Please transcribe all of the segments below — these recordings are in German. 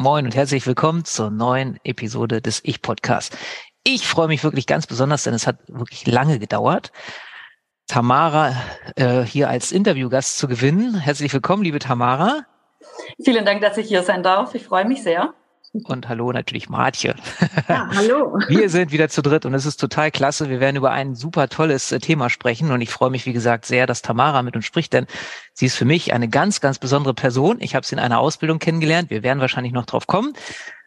Moin und herzlich willkommen zur neuen Episode des Ich-Podcasts. Ich freue mich wirklich ganz besonders, denn es hat wirklich lange gedauert, Tamara äh, hier als Interviewgast zu gewinnen. Herzlich willkommen, liebe Tamara. Vielen Dank, dass ich hier sein darf. Ich freue mich sehr. Und hallo natürlich Martje. Ja, hallo. Wir sind wieder zu dritt und es ist total klasse. Wir werden über ein super tolles äh, Thema sprechen und ich freue mich, wie gesagt, sehr, dass Tamara mit uns spricht, denn sie ist für mich eine ganz, ganz besondere Person. Ich habe sie in einer Ausbildung kennengelernt. Wir werden wahrscheinlich noch drauf kommen.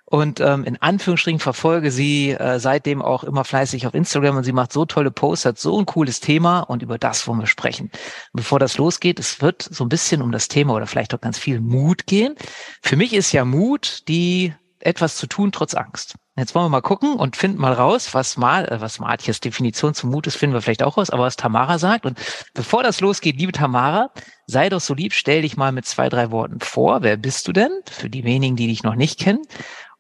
Und ähm, in Anführungsstrichen verfolge sie äh, seitdem auch immer fleißig auf Instagram und sie macht so tolle Posts, hat so ein cooles Thema und über das wollen wir sprechen. Bevor das losgeht, es wird so ein bisschen um das Thema oder vielleicht auch ganz viel Mut gehen. Für mich ist ja Mut die etwas zu tun trotz Angst. Jetzt wollen wir mal gucken und finden mal raus, was mal, äh, was Martjes Definition zum Mut ist, finden wir vielleicht auch raus, aber was Tamara sagt. Und bevor das losgeht, liebe Tamara, sei doch so lieb, stell dich mal mit zwei, drei Worten vor. Wer bist du denn? Für die wenigen, die dich noch nicht kennen.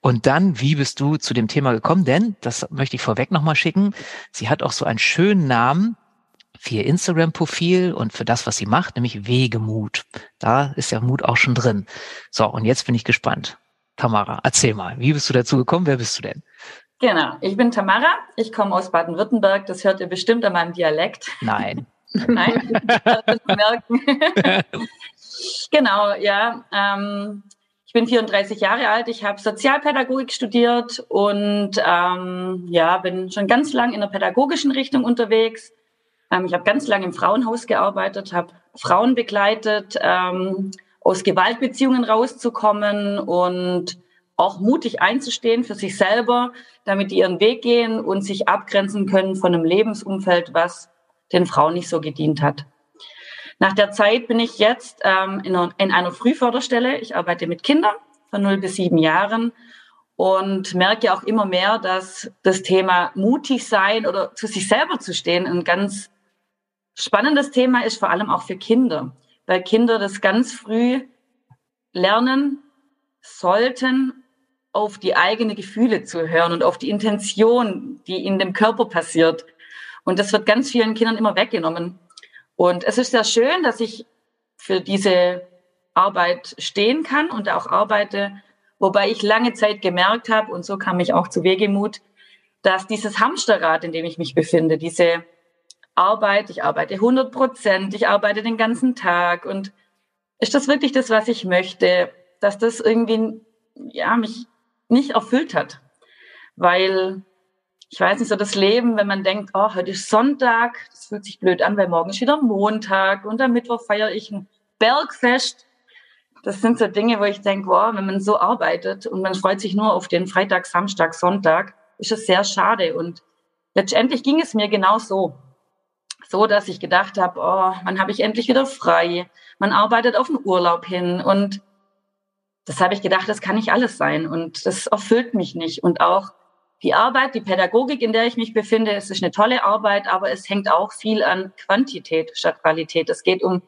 Und dann, wie bist du zu dem Thema gekommen? Denn, das möchte ich vorweg nochmal schicken, sie hat auch so einen schönen Namen für ihr Instagram-Profil und für das, was sie macht, nämlich Wegemut. Da ist ja Mut auch schon drin. So, und jetzt bin ich gespannt. Tamara, erzähl mal, wie bist du dazu gekommen? Wer bist du denn? Genau, ich bin Tamara, ich komme aus Baden-Württemberg, das hört ihr bestimmt an meinem Dialekt. Nein. Nein, merken. genau, ja. Ähm, ich bin 34 Jahre alt, ich habe Sozialpädagogik studiert und ähm, ja, bin schon ganz lang in der pädagogischen Richtung unterwegs. Ähm, ich habe ganz lang im Frauenhaus gearbeitet, habe Frauen begleitet, ähm, aus Gewaltbeziehungen rauszukommen und auch mutig einzustehen für sich selber, damit die ihren Weg gehen und sich abgrenzen können von einem Lebensumfeld, was den Frauen nicht so gedient hat. Nach der Zeit bin ich jetzt ähm, in, einer, in einer Frühförderstelle. Ich arbeite mit Kindern von 0 bis 7 Jahren und merke auch immer mehr, dass das Thema mutig sein oder zu sich selber zu stehen ein ganz spannendes Thema ist, vor allem auch für Kinder weil Kinder das ganz früh lernen sollten, auf die eigenen Gefühle zu hören und auf die Intention, die in dem Körper passiert. Und das wird ganz vielen Kindern immer weggenommen. Und es ist sehr schön, dass ich für diese Arbeit stehen kann und auch arbeite, wobei ich lange Zeit gemerkt habe, und so kam ich auch zu Wegemut, dass dieses Hamsterrad, in dem ich mich befinde, diese Arbeit, ich arbeite 100 Prozent, ich arbeite den ganzen Tag und ist das wirklich das, was ich möchte, dass das irgendwie, ja, mich nicht erfüllt hat, weil ich weiß nicht, so das Leben, wenn man denkt, oh, heute ist Sonntag, das fühlt sich blöd an, weil morgen ist wieder Montag und am Mittwoch feiere ich ein Bergfest. Das sind so Dinge, wo ich denke, wow, wenn man so arbeitet und man freut sich nur auf den Freitag, Samstag, Sonntag, ist es sehr schade. Und letztendlich ging es mir genau so so, dass ich gedacht habe, oh, wann habe ich endlich wieder frei? Man arbeitet auf den Urlaub hin und das habe ich gedacht, das kann nicht alles sein und das erfüllt mich nicht. Und auch die Arbeit, die Pädagogik, in der ich mich befinde, es ist eine tolle Arbeit, aber es hängt auch viel an Quantität statt Qualität. Es geht um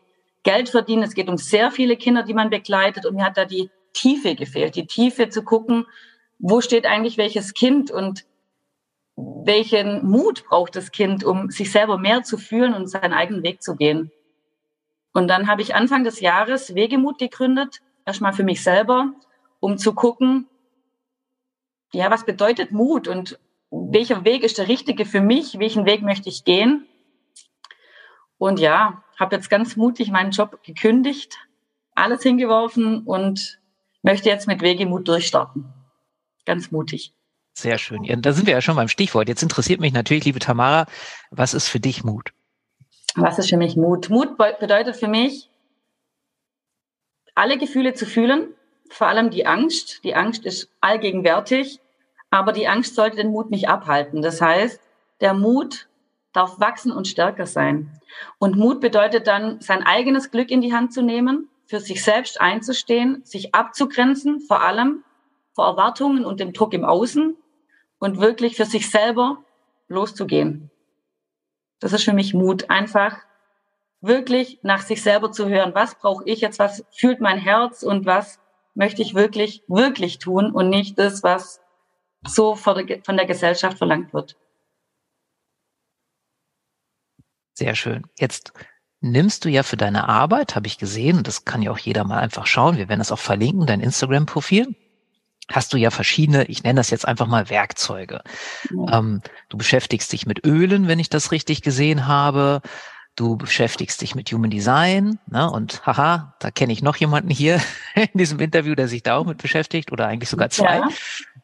Geld verdienen, es geht um sehr viele Kinder, die man begleitet und mir hat da die Tiefe gefehlt, die Tiefe zu gucken, wo steht eigentlich welches Kind und welchen Mut braucht das Kind, um sich selber mehr zu fühlen und seinen eigenen Weg zu gehen. Und dann habe ich Anfang des Jahres Wegemut gegründet, erstmal für mich selber, um zu gucken, ja, was bedeutet Mut und welcher Weg ist der richtige für mich, welchen Weg möchte ich gehen. Und ja, habe jetzt ganz mutig meinen Job gekündigt, alles hingeworfen und möchte jetzt mit Wegemut durchstarten. Ganz mutig. Sehr schön. Ja, da sind wir ja schon beim Stichwort. Jetzt interessiert mich natürlich, liebe Tamara, was ist für dich Mut? Was ist für mich Mut? Mut bedeutet für mich, alle Gefühle zu fühlen, vor allem die Angst. Die Angst ist allgegenwärtig, aber die Angst sollte den Mut nicht abhalten. Das heißt, der Mut darf wachsen und stärker sein. Und Mut bedeutet dann, sein eigenes Glück in die Hand zu nehmen, für sich selbst einzustehen, sich abzugrenzen, vor allem vor Erwartungen und dem Druck im Außen und wirklich für sich selber loszugehen. Das ist für mich Mut, einfach wirklich nach sich selber zu hören, was brauche ich jetzt, was fühlt mein Herz und was möchte ich wirklich, wirklich tun und nicht das, was so von der Gesellschaft verlangt wird. Sehr schön. Jetzt nimmst du ja für deine Arbeit, habe ich gesehen, das kann ja auch jeder mal einfach schauen, wir werden das auch verlinken, dein Instagram-Profil, hast du ja verschiedene, ich nenne das jetzt einfach mal Werkzeuge. Ja. Ähm, du beschäftigst dich mit Ölen, wenn ich das richtig gesehen habe. Du beschäftigst dich mit Human Design, ne? Und haha, da kenne ich noch jemanden hier in diesem Interview, der sich da auch mit beschäftigt, oder eigentlich sogar zwei. Ja.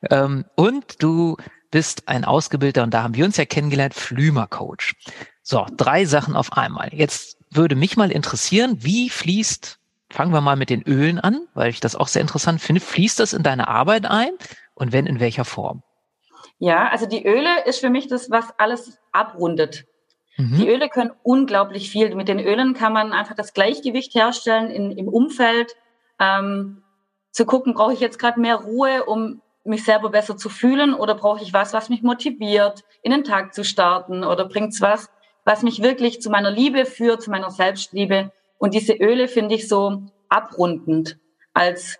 Ähm, und du bist ein Ausgebildeter, und da haben wir uns ja kennengelernt, Flümer-Coach. So, drei Sachen auf einmal. Jetzt würde mich mal interessieren, wie fließt, fangen wir mal mit den Ölen an, weil ich das auch sehr interessant finde, fließt das in deine Arbeit ein und wenn, in welcher Form? Ja, also die Öle ist für mich das, was alles abrundet. Mhm. Die Öle können unglaublich viel. Mit den Ölen kann man einfach das Gleichgewicht herstellen in, im Umfeld. Ähm, zu gucken, brauche ich jetzt gerade mehr Ruhe, um mich selber besser zu fühlen oder brauche ich was, was mich motiviert, in den Tag zu starten oder bringt es was, was mich wirklich zu meiner Liebe führt, zu meiner Selbstliebe. Und diese Öle finde ich so abrundend als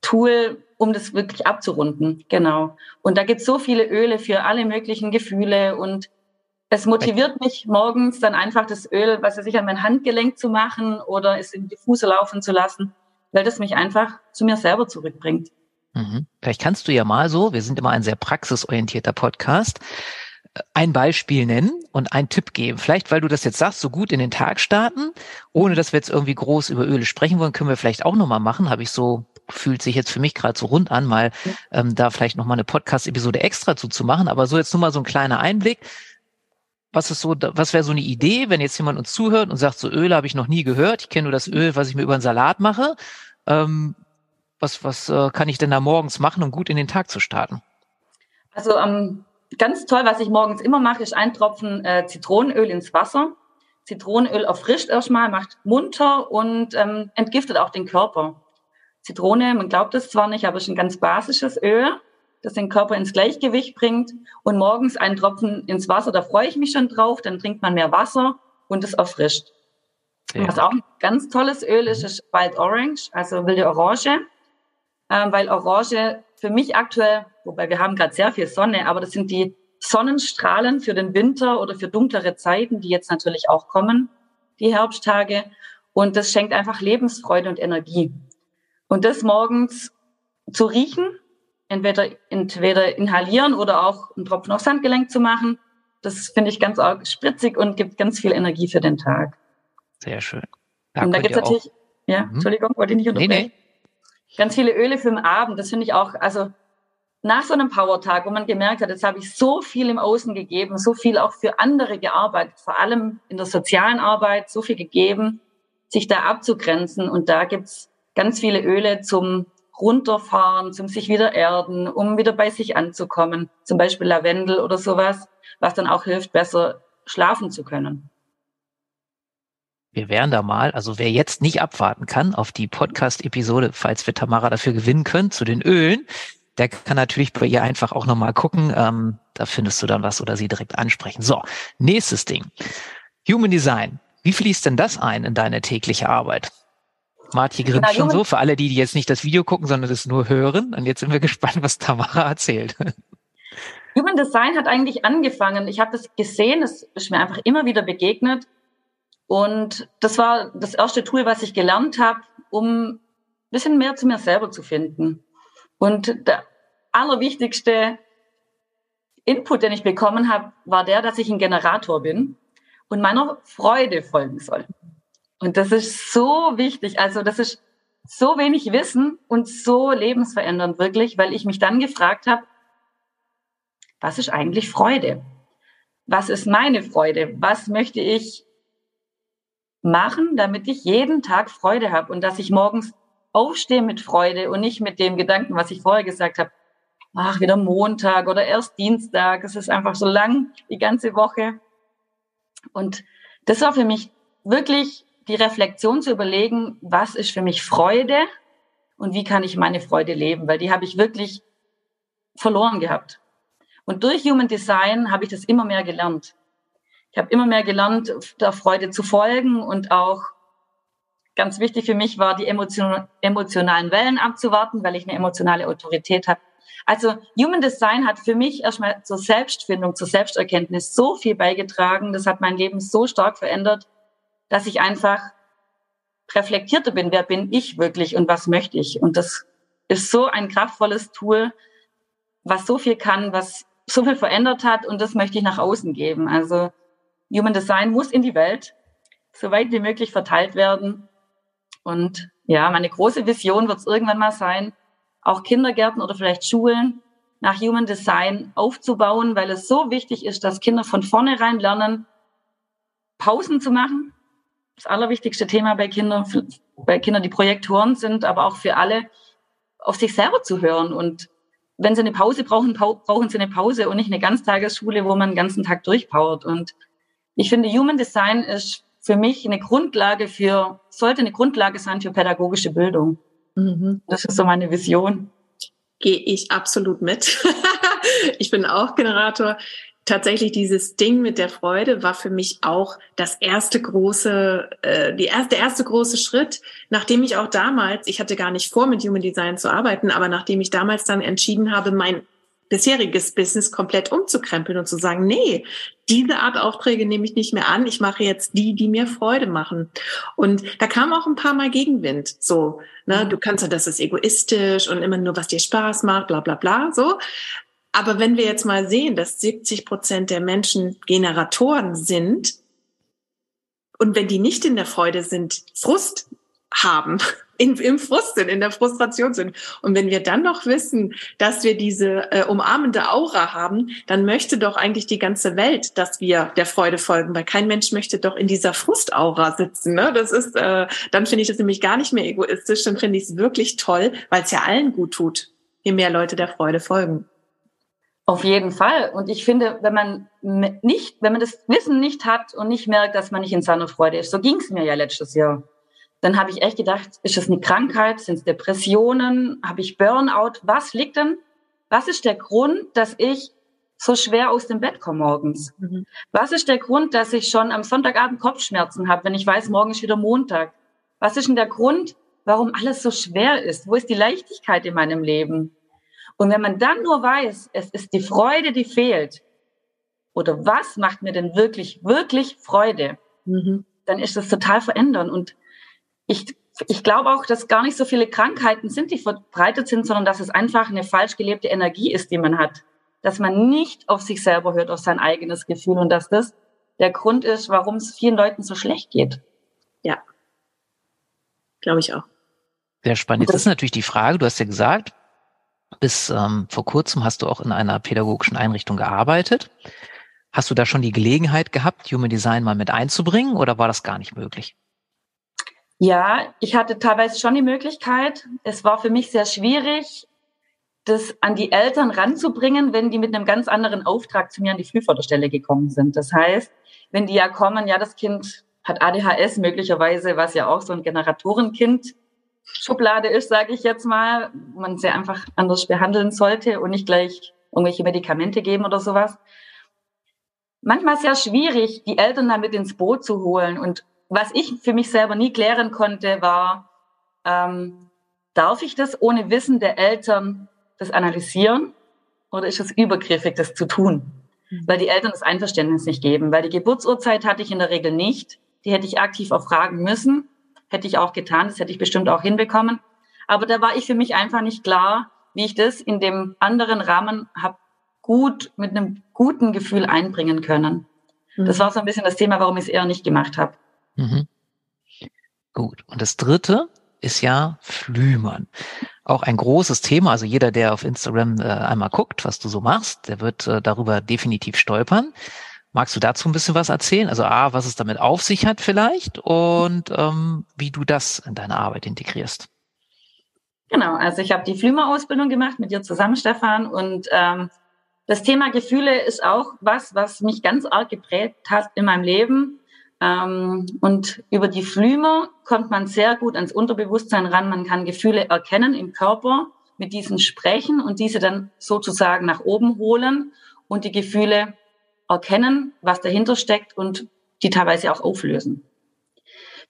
Tool, um das wirklich abzurunden. Genau. Und da gibt es so viele Öle für alle möglichen Gefühle und es motiviert mich morgens dann einfach das Öl, was weiß ich, an mein Handgelenk zu machen oder es in die Fuße laufen zu lassen, weil das mich einfach zu mir selber zurückbringt. Mhm. Vielleicht kannst du ja mal so, wir sind immer ein sehr praxisorientierter Podcast, ein Beispiel nennen und einen Tipp geben. Vielleicht, weil du das jetzt sagst, so gut in den Tag starten, ohne dass wir jetzt irgendwie groß über Öle sprechen wollen, können wir vielleicht auch nochmal machen. Habe ich so, fühlt sich jetzt für mich gerade so rund an, mal ähm, da vielleicht nochmal eine Podcast-Episode extra zuzumachen. Aber so jetzt nur mal so ein kleiner Einblick. Was ist so, was wäre so eine Idee, wenn jetzt jemand uns zuhört und sagt, so Öle habe ich noch nie gehört, ich kenne nur das Öl, was ich mir über einen Salat mache. Ähm, was was äh, kann ich denn da morgens machen, um gut in den Tag zu starten? Also am ganz toll, was ich morgens immer mache, ist ein Tropfen äh, Zitronenöl ins Wasser. Zitronenöl erfrischt erstmal, macht munter und ähm, entgiftet auch den Körper. Zitrone, man glaubt es zwar nicht, aber es ist ein ganz basisches Öl, das den Körper ins Gleichgewicht bringt. Und morgens einen Tropfen ins Wasser, da freue ich mich schon drauf. Dann trinkt man mehr Wasser und es erfrischt. Ja. Was auch ein ganz tolles Öl ist, ist Wild Orange, also wilde Orange. Ähm, weil Orange für mich aktuell wobei wir haben gerade sehr viel Sonne, aber das sind die Sonnenstrahlen für den Winter oder für dunklere Zeiten, die jetzt natürlich auch kommen, die Herbsttage. Und das schenkt einfach Lebensfreude und Energie. Und das morgens zu riechen, entweder, entweder inhalieren oder auch einen Tropfen aufs Handgelenk zu machen, das finde ich ganz arg spritzig und gibt ganz viel Energie für den Tag. Sehr schön. Da und da gibt es natürlich, ja, mhm. Entschuldigung, wollte ich nicht unterbrechen. Nee, nee. Ganz viele Öle für den Abend, das finde ich auch, also nach so einem Power-Tag, wo man gemerkt hat, jetzt habe ich so viel im Außen gegeben, so viel auch für andere gearbeitet, vor allem in der sozialen Arbeit, so viel gegeben, sich da abzugrenzen. Und da gibt's ganz viele Öle zum Runterfahren, zum sich wieder erden, um wieder bei sich anzukommen. Zum Beispiel Lavendel oder sowas, was dann auch hilft, besser schlafen zu können. Wir wären da mal, also wer jetzt nicht abwarten kann auf die Podcast-Episode, falls wir Tamara dafür gewinnen können, zu den Ölen, der kann natürlich bei ihr einfach auch nochmal gucken. Ähm, da findest du dann was oder sie direkt ansprechen. So, nächstes Ding. Human Design. Wie fließt denn das ein in deine tägliche Arbeit? Marti grinst schon so, für alle, die, die jetzt nicht das Video gucken, sondern das nur hören. Und jetzt sind wir gespannt, was Tamara erzählt. Human Design hat eigentlich angefangen. Ich habe das gesehen, es ist mir einfach immer wieder begegnet. Und das war das erste Tool, was ich gelernt habe, um ein bisschen mehr zu mir selber zu finden. Und der allerwichtigste Input, den ich bekommen habe, war der, dass ich ein Generator bin und meiner Freude folgen soll. Und das ist so wichtig. Also das ist so wenig Wissen und so lebensverändernd wirklich, weil ich mich dann gefragt habe, was ist eigentlich Freude? Was ist meine Freude? Was möchte ich machen, damit ich jeden Tag Freude habe und dass ich morgens aufstehe mit Freude und nicht mit dem Gedanken, was ich vorher gesagt habe, ach, wieder Montag oder erst Dienstag. Es ist einfach so lang, die ganze Woche. Und das war für mich wirklich die Reflexion zu überlegen, was ist für mich Freude und wie kann ich meine Freude leben, weil die habe ich wirklich verloren gehabt. Und durch Human Design habe ich das immer mehr gelernt. Ich habe immer mehr gelernt, der Freude zu folgen und auch ganz wichtig für mich war, die emotion emotionalen Wellen abzuwarten, weil ich eine emotionale Autorität habe. Also Human Design hat für mich erstmal zur Selbstfindung, zur Selbsterkenntnis so viel beigetragen. Das hat mein Leben so stark verändert, dass ich einfach reflektierter bin. Wer bin ich wirklich und was möchte ich? Und das ist so ein kraftvolles Tool, was so viel kann, was so viel verändert hat. Und das möchte ich nach außen geben. Also Human Design muss in die Welt so weit wie möglich verteilt werden. Und ja, meine große Vision wird es irgendwann mal sein, auch Kindergärten oder vielleicht Schulen nach Human Design aufzubauen, weil es so wichtig ist, dass Kinder von vornherein lernen, Pausen zu machen. Das allerwichtigste Thema bei Kindern, bei Kindern, die Projektoren sind, aber auch für alle, auf sich selber zu hören. Und wenn sie eine Pause brauchen, brauchen sie eine Pause und nicht eine Ganztagesschule, wo man den ganzen Tag durchpowert. Und ich finde, Human Design ist für mich eine Grundlage für, sollte eine Grundlage sein für pädagogische Bildung. Mhm. Das ist so meine Vision. Gehe ich absolut mit. ich bin auch Generator tatsächlich dieses Ding mit der Freude war für mich auch das erste große, äh, die erste, der erste große Schritt, nachdem ich auch damals, ich hatte gar nicht vor, mit Human Design zu arbeiten, aber nachdem ich damals dann entschieden habe, mein bisheriges Business komplett umzukrempeln und zu sagen, nee, diese Art Aufträge nehme ich nicht mehr an, ich mache jetzt die, die mir Freude machen. Und da kam auch ein paar Mal Gegenwind, so, ne, du kannst ja, das ist egoistisch und immer nur, was dir Spaß macht, bla, bla, bla, so. Aber wenn wir jetzt mal sehen, dass 70 Prozent der Menschen Generatoren sind und wenn die nicht in der Freude sind, Frust haben, in, im Frust sind, in der Frustration sind. Und wenn wir dann noch wissen, dass wir diese äh, umarmende Aura haben, dann möchte doch eigentlich die ganze Welt, dass wir der Freude folgen, weil kein Mensch möchte doch in dieser Frustaura sitzen. Ne? Das ist, äh, dann finde ich das nämlich gar nicht mehr egoistisch, dann finde ich es wirklich toll, weil es ja allen gut tut, je mehr Leute der Freude folgen. Auf jeden Fall. Und ich finde, wenn man nicht, wenn man das Wissen nicht hat und nicht merkt, dass man nicht in seiner Freude ist, so ging es mir ja letztes Jahr. Dann habe ich echt gedacht, ist das eine Krankheit? Sind es Depressionen? Habe ich Burnout? Was liegt denn? Was ist der Grund, dass ich so schwer aus dem Bett komme morgens? Mhm. Was ist der Grund, dass ich schon am Sonntagabend Kopfschmerzen habe, wenn ich weiß, morgen ist wieder Montag? Was ist denn der Grund, warum alles so schwer ist? Wo ist die Leichtigkeit in meinem Leben? Und wenn man dann nur weiß, es ist die Freude, die fehlt, oder was macht mir denn wirklich, wirklich Freude, mhm. dann ist das total verändern. Und ich, ich glaube auch, dass gar nicht so viele Krankheiten sind, die verbreitet sind, sondern dass es einfach eine falsch gelebte Energie ist, die man hat. Dass man nicht auf sich selber hört, auf sein eigenes Gefühl und dass das der Grund ist, warum es vielen Leuten so schlecht geht. Ja, glaube ich auch. Sehr spannend. Jetzt ist natürlich die Frage, du hast ja gesagt, bis ähm, vor kurzem hast du auch in einer pädagogischen Einrichtung gearbeitet. Hast du da schon die Gelegenheit gehabt, Human Design mal mit einzubringen oder war das gar nicht möglich? Ja, ich hatte teilweise schon die Möglichkeit. Es war für mich sehr schwierig, das an die Eltern ranzubringen, wenn die mit einem ganz anderen Auftrag zu mir an die Frühförderstelle gekommen sind. Das heißt, wenn die ja kommen, ja, das Kind hat ADHS möglicherweise, was ja auch so ein Generatorenkind Schublade ist, sage ich jetzt mal, wo man sie einfach anders behandeln sollte und nicht gleich irgendwelche Medikamente geben oder sowas. Manchmal sehr schwierig, die Eltern damit ins Boot zu holen. Und was ich für mich selber nie klären konnte, war, ähm, darf ich das ohne Wissen der Eltern das analysieren oder ist es übergriffig, das zu tun? Mhm. Weil die Eltern das Einverständnis nicht geben. Weil die Geburtsurzeit hatte ich in der Regel nicht. Die hätte ich aktiv auch fragen müssen. Hätte ich auch getan, das hätte ich bestimmt auch hinbekommen. Aber da war ich für mich einfach nicht klar, wie ich das in dem anderen Rahmen habe gut mit einem guten Gefühl einbringen können. Mhm. Das war so ein bisschen das Thema, warum ich es eher nicht gemacht habe. Mhm. Gut. Und das dritte ist ja Flümern. Auch ein großes Thema. Also jeder, der auf Instagram äh, einmal guckt, was du so machst, der wird äh, darüber definitiv stolpern. Magst du dazu ein bisschen was erzählen? Also A, was es damit auf sich hat vielleicht und ähm, wie du das in deine Arbeit integrierst. Genau, also ich habe die Flümer-Ausbildung gemacht mit dir zusammen, Stefan. Und ähm, das Thema Gefühle ist auch was, was mich ganz arg geprägt hat in meinem Leben. Ähm, und über die Flümer kommt man sehr gut ans Unterbewusstsein ran. Man kann Gefühle erkennen im Körper, mit diesen sprechen und diese dann sozusagen nach oben holen und die Gefühle erkennen, was dahinter steckt und die teilweise auch auflösen.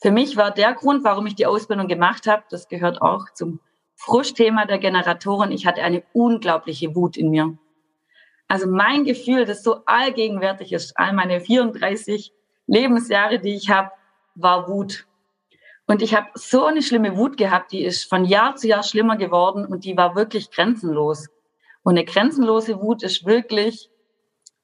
Für mich war der Grund, warum ich die Ausbildung gemacht habe, das gehört auch zum Frustthema der Generatoren, ich hatte eine unglaubliche Wut in mir. Also mein Gefühl, das so allgegenwärtig ist, all meine 34 Lebensjahre, die ich habe, war Wut. Und ich habe so eine schlimme Wut gehabt, die ist von Jahr zu Jahr schlimmer geworden und die war wirklich grenzenlos. Und eine grenzenlose Wut ist wirklich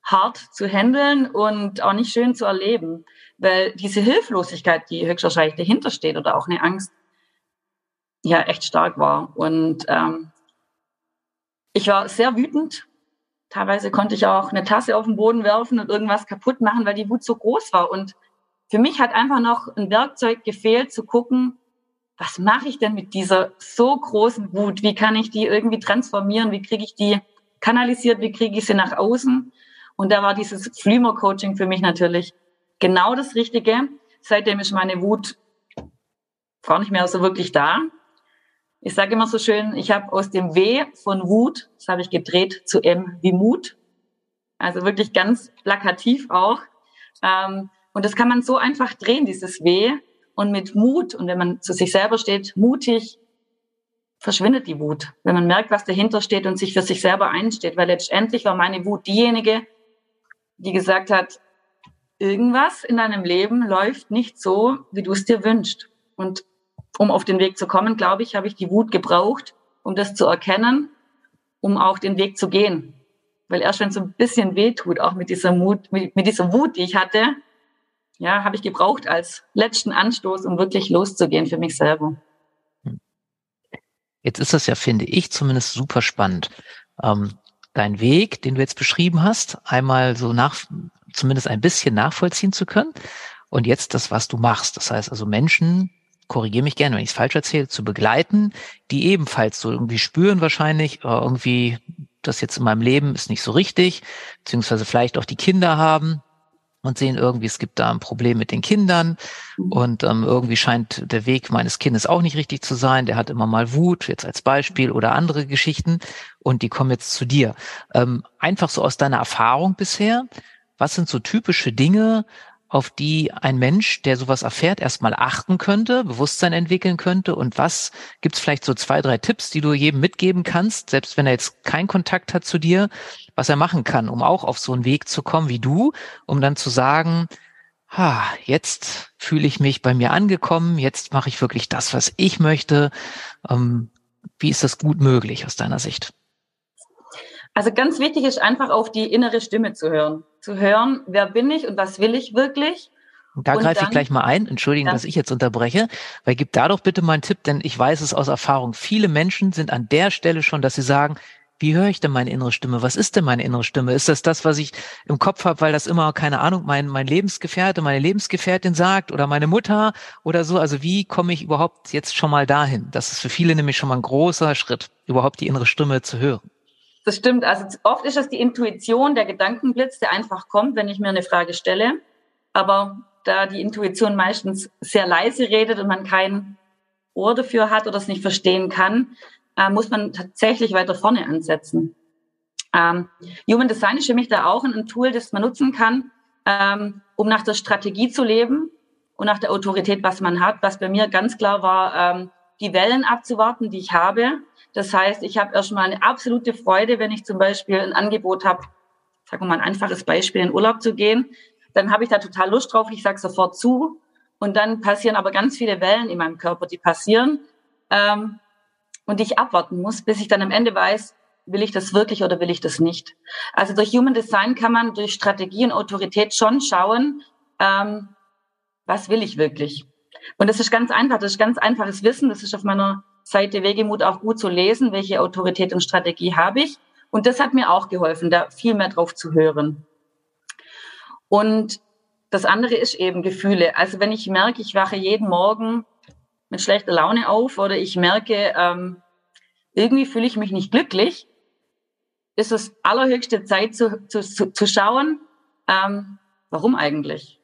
hart zu handeln und auch nicht schön zu erleben, weil diese Hilflosigkeit, die höchstwahrscheinlich dahinter steht oder auch eine Angst, ja echt stark war. Und ähm, ich war sehr wütend. Teilweise konnte ich auch eine Tasse auf den Boden werfen und irgendwas kaputt machen, weil die Wut so groß war. Und für mich hat einfach noch ein Werkzeug gefehlt, zu gucken, was mache ich denn mit dieser so großen Wut? Wie kann ich die irgendwie transformieren? Wie kriege ich die kanalisiert? Wie kriege ich sie nach außen? Und da war dieses Flümer-Coaching für mich natürlich genau das Richtige. Seitdem ist meine Wut gar nicht mehr so wirklich da. Ich sage immer so schön, ich habe aus dem W von Wut, das habe ich gedreht zu M wie Mut. Also wirklich ganz plakativ auch. Ähm, und das kann man so einfach drehen, dieses W. Und mit Mut, und wenn man zu sich selber steht, mutig, verschwindet die Wut. Wenn man merkt, was dahinter steht und sich für sich selber einsteht. Weil letztendlich war meine Wut diejenige, die gesagt hat, irgendwas in deinem Leben läuft nicht so, wie du es dir wünschst. Und um auf den Weg zu kommen, glaube ich, habe ich die Wut gebraucht, um das zu erkennen, um auch den Weg zu gehen. Weil erst wenn es so ein bisschen weh tut, auch mit dieser Mut, mit, mit dieser Wut, die ich hatte, ja, habe ich gebraucht als letzten Anstoß, um wirklich loszugehen für mich selber. Jetzt ist das ja, finde ich, zumindest super spannend. Ähm, dein Weg, den du jetzt beschrieben hast, einmal so nach, zumindest ein bisschen nachvollziehen zu können. Und jetzt das, was du machst. Das heißt also Menschen, korrigiere mich gerne, wenn ich es falsch erzähle, zu begleiten, die ebenfalls so irgendwie spüren wahrscheinlich, äh, irgendwie das jetzt in meinem Leben ist nicht so richtig, beziehungsweise vielleicht auch die Kinder haben, und sehen irgendwie, es gibt da ein Problem mit den Kindern mhm. und ähm, irgendwie scheint der Weg meines Kindes auch nicht richtig zu sein. Der hat immer mal Wut, jetzt als Beispiel oder andere Geschichten und die kommen jetzt zu dir. Ähm, einfach so aus deiner Erfahrung bisher, was sind so typische Dinge, auf die ein Mensch, der sowas erfährt, erstmal achten könnte, Bewusstsein entwickeln könnte? Und was gibt's vielleicht so zwei, drei Tipps, die du jedem mitgeben kannst, selbst wenn er jetzt keinen Kontakt hat zu dir, was er machen kann, um auch auf so einen Weg zu kommen wie du, um dann zu sagen, ha, jetzt fühle ich mich bei mir angekommen, jetzt mache ich wirklich das, was ich möchte. Ähm, wie ist das gut möglich aus deiner Sicht? Also ganz wichtig ist einfach auf die innere Stimme zu hören. Zu hören, wer bin ich und was will ich wirklich? Da greife ich gleich mal ein, entschuldigen, ja. dass ich jetzt unterbreche, weil gib da doch bitte mal einen Tipp, denn ich weiß es aus Erfahrung. Viele Menschen sind an der Stelle schon, dass sie sagen, wie höre ich denn meine innere Stimme? Was ist denn meine innere Stimme? Ist das das, was ich im Kopf habe, weil das immer, keine Ahnung, mein, mein Lebensgefährte, meine Lebensgefährtin sagt oder meine Mutter oder so? Also wie komme ich überhaupt jetzt schon mal dahin? Das ist für viele nämlich schon mal ein großer Schritt, überhaupt die innere Stimme zu hören. Das stimmt. Also oft ist es die Intuition, der Gedankenblitz, der einfach kommt, wenn ich mir eine Frage stelle. Aber da die Intuition meistens sehr leise redet und man kein Ohr dafür hat oder es nicht verstehen kann, äh, muss man tatsächlich weiter vorne ansetzen. Ähm, Human Design ist für mich da auch ein, Tool, das man nutzen kann, ähm, um nach der Strategie zu leben und nach der Autorität, was man hat. Was bei mir ganz klar war, ähm, die Wellen abzuwarten, die ich habe das heißt, ich habe erstmal eine absolute Freude, wenn ich zum Beispiel ein Angebot habe, sagen wir mal ein einfaches Beispiel, in Urlaub zu gehen, dann habe ich da total Lust drauf, ich sage sofort zu und dann passieren aber ganz viele Wellen in meinem Körper, die passieren ähm, und ich abwarten muss, bis ich dann am Ende weiß, will ich das wirklich oder will ich das nicht. Also durch Human Design kann man durch Strategie und Autorität schon schauen, ähm, was will ich wirklich. Und das ist ganz einfach, das ist ganz einfaches Wissen, das ist auf meiner Seite Wegemut auch gut zu lesen, welche Autorität und Strategie habe ich. Und das hat mir auch geholfen, da viel mehr drauf zu hören. Und das andere ist eben Gefühle. Also wenn ich merke, ich wache jeden Morgen mit schlechter Laune auf oder ich merke, ähm, irgendwie fühle ich mich nicht glücklich, ist es allerhöchste Zeit zu, zu, zu schauen, ähm, warum eigentlich?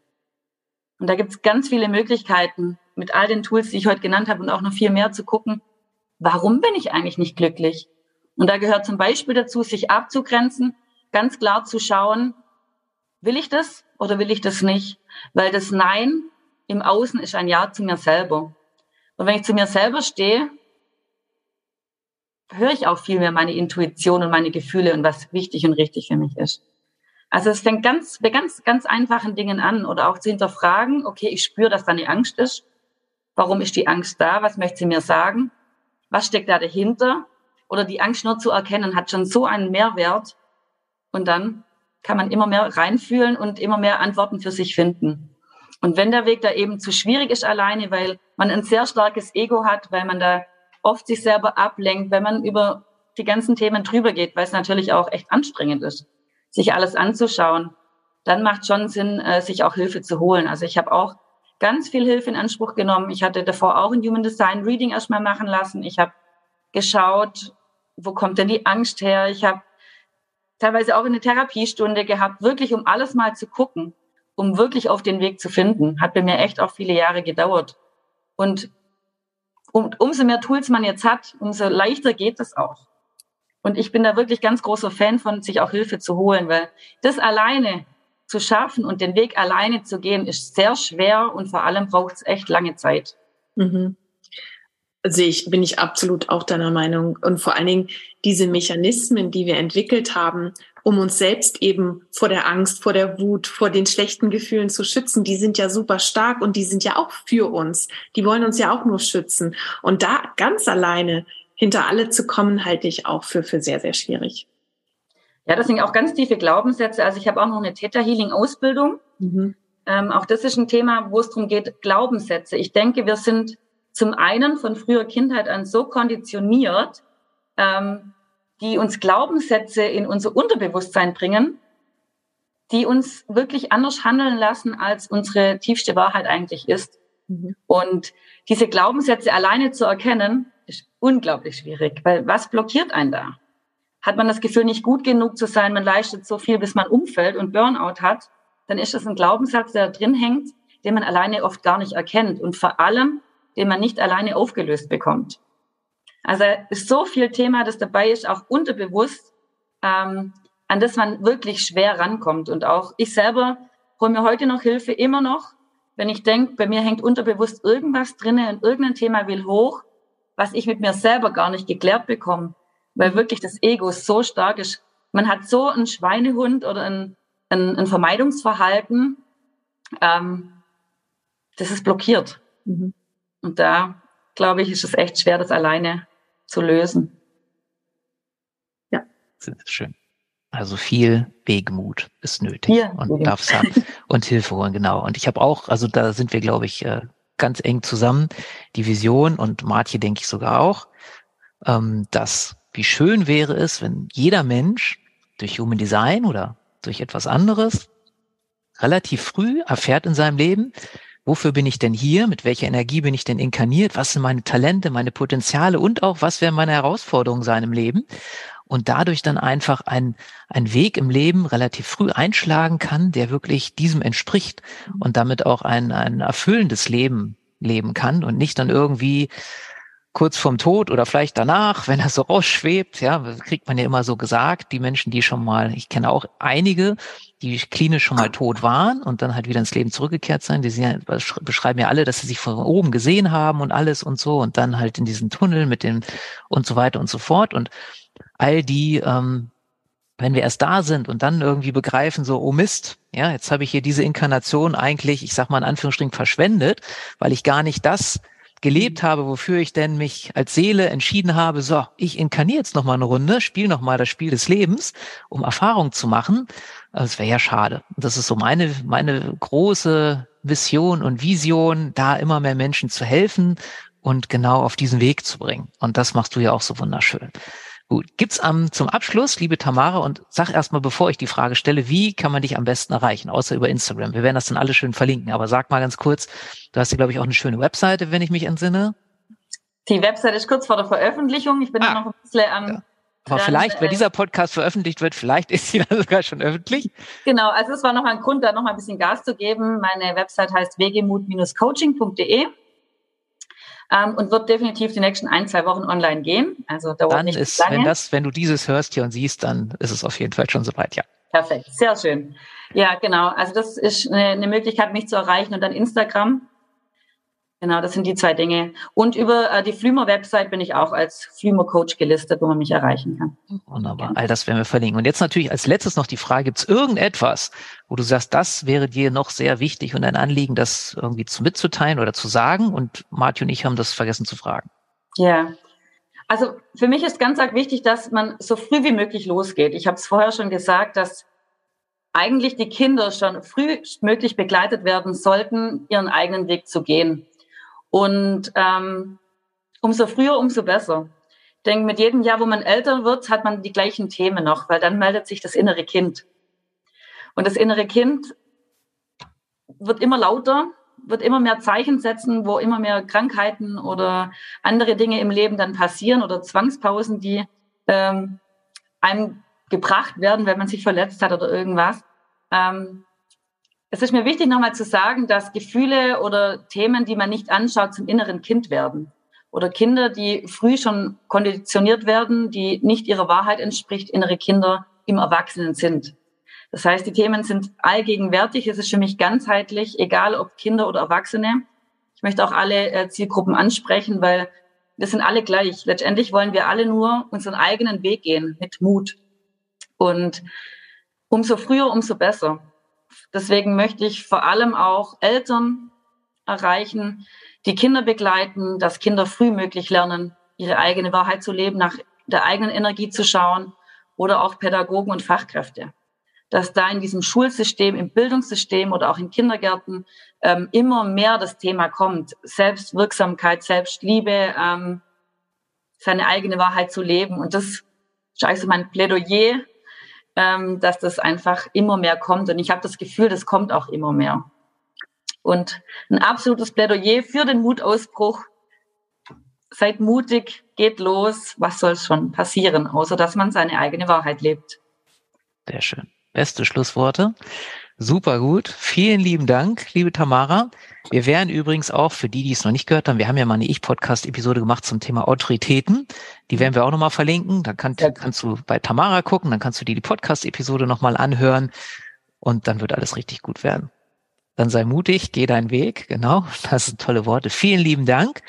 Und da gibt es ganz viele Möglichkeiten, mit all den Tools, die ich heute genannt habe und auch noch viel mehr zu gucken, warum bin ich eigentlich nicht glücklich? Und da gehört zum Beispiel dazu, sich abzugrenzen, ganz klar zu schauen, will ich das oder will ich das nicht? Weil das Nein im Außen ist ein Ja zu mir selber. Und wenn ich zu mir selber stehe, höre ich auch viel mehr meine Intuition und meine Gefühle und was wichtig und richtig für mich ist. Also es fängt ganz, bei ganz, ganz einfachen Dingen an oder auch zu hinterfragen, okay, ich spüre, dass da eine Angst ist. Warum ist die Angst da? Was möchte sie mir sagen? Was steckt da dahinter? Oder die Angst nur zu erkennen, hat schon so einen Mehrwert. Und dann kann man immer mehr reinfühlen und immer mehr Antworten für sich finden. Und wenn der Weg da eben zu schwierig ist alleine, weil man ein sehr starkes Ego hat, weil man da oft sich selber ablenkt, wenn man über die ganzen Themen drüber geht, weil es natürlich auch echt anstrengend ist, sich alles anzuschauen, dann macht schon Sinn, äh, sich auch Hilfe zu holen. Also ich habe auch ganz viel Hilfe in Anspruch genommen. Ich hatte davor auch ein Human Design Reading erstmal machen lassen. Ich habe geschaut, wo kommt denn die Angst her? Ich habe teilweise auch eine Therapiestunde gehabt, wirklich um alles mal zu gucken, um wirklich auf den Weg zu finden. Hat bei mir echt auch viele Jahre gedauert. Und um, umso mehr Tools man jetzt hat, umso leichter geht es auch. Und ich bin da wirklich ganz großer Fan von, sich auch Hilfe zu holen, weil das alleine zu schaffen und den Weg alleine zu gehen, ist sehr schwer und vor allem braucht es echt lange Zeit. Mhm. Sehe ich, bin ich absolut auch deiner Meinung. Und vor allen Dingen diese Mechanismen, die wir entwickelt haben, um uns selbst eben vor der Angst, vor der Wut, vor den schlechten Gefühlen zu schützen, die sind ja super stark und die sind ja auch für uns. Die wollen uns ja auch nur schützen. Und da ganz alleine hinter alle zu kommen, halte ich auch für, für sehr, sehr schwierig. Ja, das sind auch ganz tiefe Glaubenssätze. Also ich habe auch noch eine Theta Healing Ausbildung. Mhm. Ähm, auch das ist ein Thema, wo es darum geht, Glaubenssätze. Ich denke, wir sind zum einen von früher Kindheit an so konditioniert, ähm, die uns Glaubenssätze in unser Unterbewusstsein bringen, die uns wirklich anders handeln lassen, als unsere tiefste Wahrheit eigentlich ist. Mhm. Und diese Glaubenssätze alleine zu erkennen, ist unglaublich schwierig, weil was blockiert einen da? Hat man das Gefühl, nicht gut genug zu sein, man leistet so viel, bis man umfällt und Burnout hat, dann ist das ein Glaubenssatz, der da drin hängt, den man alleine oft gar nicht erkennt und vor allem, den man nicht alleine aufgelöst bekommt. Also ist so viel Thema, das dabei ist, auch unterbewusst, ähm, an das man wirklich schwer rankommt. Und auch ich selber hole mir heute noch Hilfe, immer noch, wenn ich denke, bei mir hängt unterbewusst irgendwas drinne und irgendein Thema will hoch, was ich mit mir selber gar nicht geklärt bekomme, weil wirklich das Ego so stark ist. Man hat so einen Schweinehund oder ein, ein, ein Vermeidungsverhalten, ähm, das ist blockiert. Mhm. Und da, glaube ich, ist es echt schwer, das alleine zu lösen. Ja. Das ist schön. Also viel Wegmut ist nötig ja, und darf haben und Hilfe holen, genau. Und ich habe auch, also da sind wir, glaube ich, äh, ganz eng zusammen, die Vision und Martje denke ich sogar auch, ähm, dass wie schön wäre es, wenn jeder Mensch durch Human Design oder durch etwas anderes relativ früh erfährt in seinem Leben, wofür bin ich denn hier, mit welcher Energie bin ich denn inkarniert, was sind meine Talente, meine Potenziale und auch, was werden meine Herausforderungen sein im Leben. Und dadurch dann einfach ein, ein Weg im Leben relativ früh einschlagen kann, der wirklich diesem entspricht und damit auch ein, ein erfüllendes Leben leben kann und nicht dann irgendwie kurz vorm Tod oder vielleicht danach, wenn er so rausschwebt, ja, kriegt man ja immer so gesagt, die Menschen, die schon mal, ich kenne auch einige, die klinisch schon mal tot waren und dann halt wieder ins Leben zurückgekehrt sind, die ja, beschreiben ja alle, dass sie sich von oben gesehen haben und alles und so und dann halt in diesen Tunnel mit dem und so weiter und so fort. Und all die, ähm, wenn wir erst da sind und dann irgendwie begreifen, so, oh Mist, ja, jetzt habe ich hier diese Inkarnation eigentlich, ich sag mal in Anführungsstrichen, verschwendet, weil ich gar nicht das gelebt mhm. habe, wofür ich denn mich als Seele entschieden habe, so, ich inkarniere jetzt noch mal eine Runde, spiele noch mal das Spiel des Lebens, um Erfahrung zu machen. Das wäre ja schade. Das ist so meine, meine große Vision und Vision, da immer mehr Menschen zu helfen und genau auf diesen Weg zu bringen. Und das machst du ja auch so wunderschön. Gut, gibt's am zum Abschluss, liebe Tamara, und sag erstmal, bevor ich die Frage stelle, wie kann man dich am besten erreichen, außer über Instagram? Wir werden das dann alle schön verlinken, aber sag mal ganz kurz, du hast ja, glaube ich, auch eine schöne Webseite, wenn ich mich entsinne. Die Webseite ist kurz vor der Veröffentlichung. Ich bin ah, noch ein bisschen am ja. Aber dann, vielleicht, wenn äh, dieser Podcast veröffentlicht wird, vielleicht ist sie dann sogar schon öffentlich. Genau, also es war noch ein Grund, da noch mal ein bisschen Gas zu geben. Meine Website heißt wegemut-coaching.de. ähm, und wird definitiv die nächsten ein, zwei Wochen online gehen. Also dauert dann nicht ist, lange. wenn das, wenn du dieses hörst hier und siehst, dann ist es auf jeden Fall schon soweit, ja. Perfekt, sehr schön. Ja, genau. Also das ist eine, eine Möglichkeit, mich zu erreichen und dann Instagram. Genau, das sind die zwei Dinge. Und über äh, die Flumer-Website bin ich auch als Flumer-Coach gelistet, wo man mich erreichen kann. Wunderbar. All das werden wir verlinken. Und jetzt natürlich als letztes noch die Frage, gibt es irgendetwas, wo du sagst, das wäre dir noch sehr wichtig und ein Anliegen, das irgendwie zu mitzuteilen oder zu sagen? Und Martin und ich haben das vergessen zu fragen. Ja. Also für mich ist ganz arg wichtig, dass man so früh wie möglich losgeht. Ich habe es vorher schon gesagt, dass eigentlich die Kinder schon frühestmöglich begleitet werden sollten, ihren eigenen Weg zu gehen. Und ähm, umso früher, umso besser. Ich denke, mit jedem Jahr, wo man älter wird, hat man die gleichen Themen noch, weil dann meldet sich das innere Kind. Und das innere Kind wird immer lauter, wird immer mehr Zeichen setzen, wo immer mehr Krankheiten oder andere Dinge im Leben dann passieren oder Zwangspausen, die ähm, einem gebracht werden, wenn man sich verletzt hat oder irgendwas. Ähm, es ist mir wichtig, nochmal zu sagen, dass Gefühle oder Themen, die man nicht anschaut, zum inneren Kind werden. Oder Kinder, die früh schon konditioniert werden, die nicht ihrer Wahrheit entspricht, innere Kinder im Erwachsenen sind. Das heißt, die Themen sind allgegenwärtig. Es ist für mich ganzheitlich, egal ob Kinder oder Erwachsene. Ich möchte auch alle äh, Zielgruppen ansprechen, weil wir sind alle gleich. Letztendlich wollen wir alle nur unseren eigenen Weg gehen mit Mut. Und umso früher, umso besser. Deswegen möchte ich vor allem auch Eltern erreichen, die Kinder begleiten, dass Kinder frühmöglich lernen, ihre eigene Wahrheit zu leben, nach der eigenen Energie zu schauen oder auch Pädagogen und Fachkräfte. Dass da in diesem Schulsystem, im Bildungssystem oder auch in Kindergärten ähm, immer mehr das Thema kommt. Selbstwirksamkeit, Selbstliebe, ähm, seine eigene Wahrheit zu leben. Und das ist also mein Plädoyer ähm, dass das einfach immer mehr kommt. Und ich habe das Gefühl, das kommt auch immer mehr. Und ein absolutes Plädoyer für den Mutausbruch. Seid mutig, geht los. Was soll schon passieren, außer dass man seine eigene Wahrheit lebt? Sehr schön. Beste Schlussworte. Super gut. Vielen lieben Dank, liebe Tamara. Wir werden übrigens auch, für die, die es noch nicht gehört haben, wir haben ja mal eine Ich-Podcast-Episode gemacht zum Thema Autoritäten. Die werden wir auch nochmal verlinken. Da kann, kannst du bei Tamara gucken, dann kannst du dir die Podcast-Episode nochmal anhören und dann wird alles richtig gut werden. Dann sei mutig, geh deinen Weg. Genau, das sind tolle Worte. Vielen lieben Dank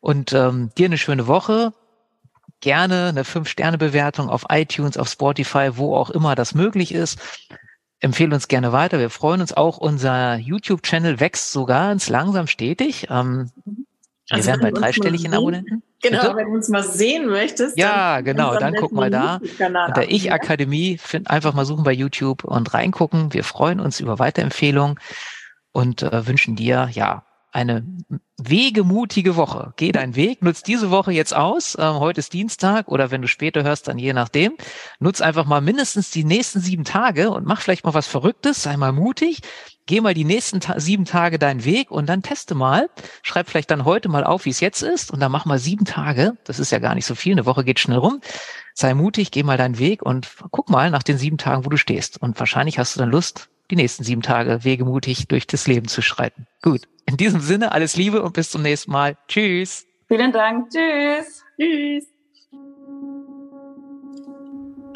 und ähm, dir eine schöne Woche. Gerne eine 5-Sterne-Bewertung auf iTunes, auf Spotify, wo auch immer das möglich ist empfehle uns gerne weiter. Wir freuen uns auch. Unser YouTube-Channel wächst sogar ganz langsam stetig. Ähm, wir also werden bei dreistelligen Abonnenten. Genau, Bitte? wenn du uns mal sehen möchtest. Ja, genau, dann guck mal da. Unter Ich Akademie einfach mal suchen bei YouTube und reingucken. Wir freuen uns über Weiterempfehlungen und äh, wünschen dir ja eine wegemutige Woche. Geh deinen Weg, nutz diese Woche jetzt aus. Ähm, heute ist Dienstag oder wenn du später hörst, dann je nachdem. Nutz einfach mal mindestens die nächsten sieben Tage und mach vielleicht mal was Verrücktes, sei mal mutig. Geh mal die nächsten ta sieben Tage deinen Weg und dann teste mal. Schreib vielleicht dann heute mal auf, wie es jetzt ist und dann mach mal sieben Tage. Das ist ja gar nicht so viel. Eine Woche geht schnell rum. Sei mutig, geh mal deinen Weg und guck mal nach den sieben Tagen, wo du stehst. Und wahrscheinlich hast du dann Lust, die nächsten sieben Tage wegemutig durch das Leben zu schreiten. Gut. In diesem Sinne, alles Liebe und bis zum nächsten Mal. Tschüss. Vielen Dank. Tschüss. Tschüss.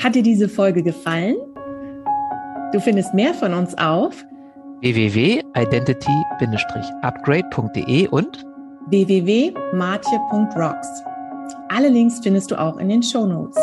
Hat dir diese Folge gefallen? Du findest mehr von uns auf www.identity-upgrade.de und www.martje.rocks. Alle Links findest du auch in den Show Notes.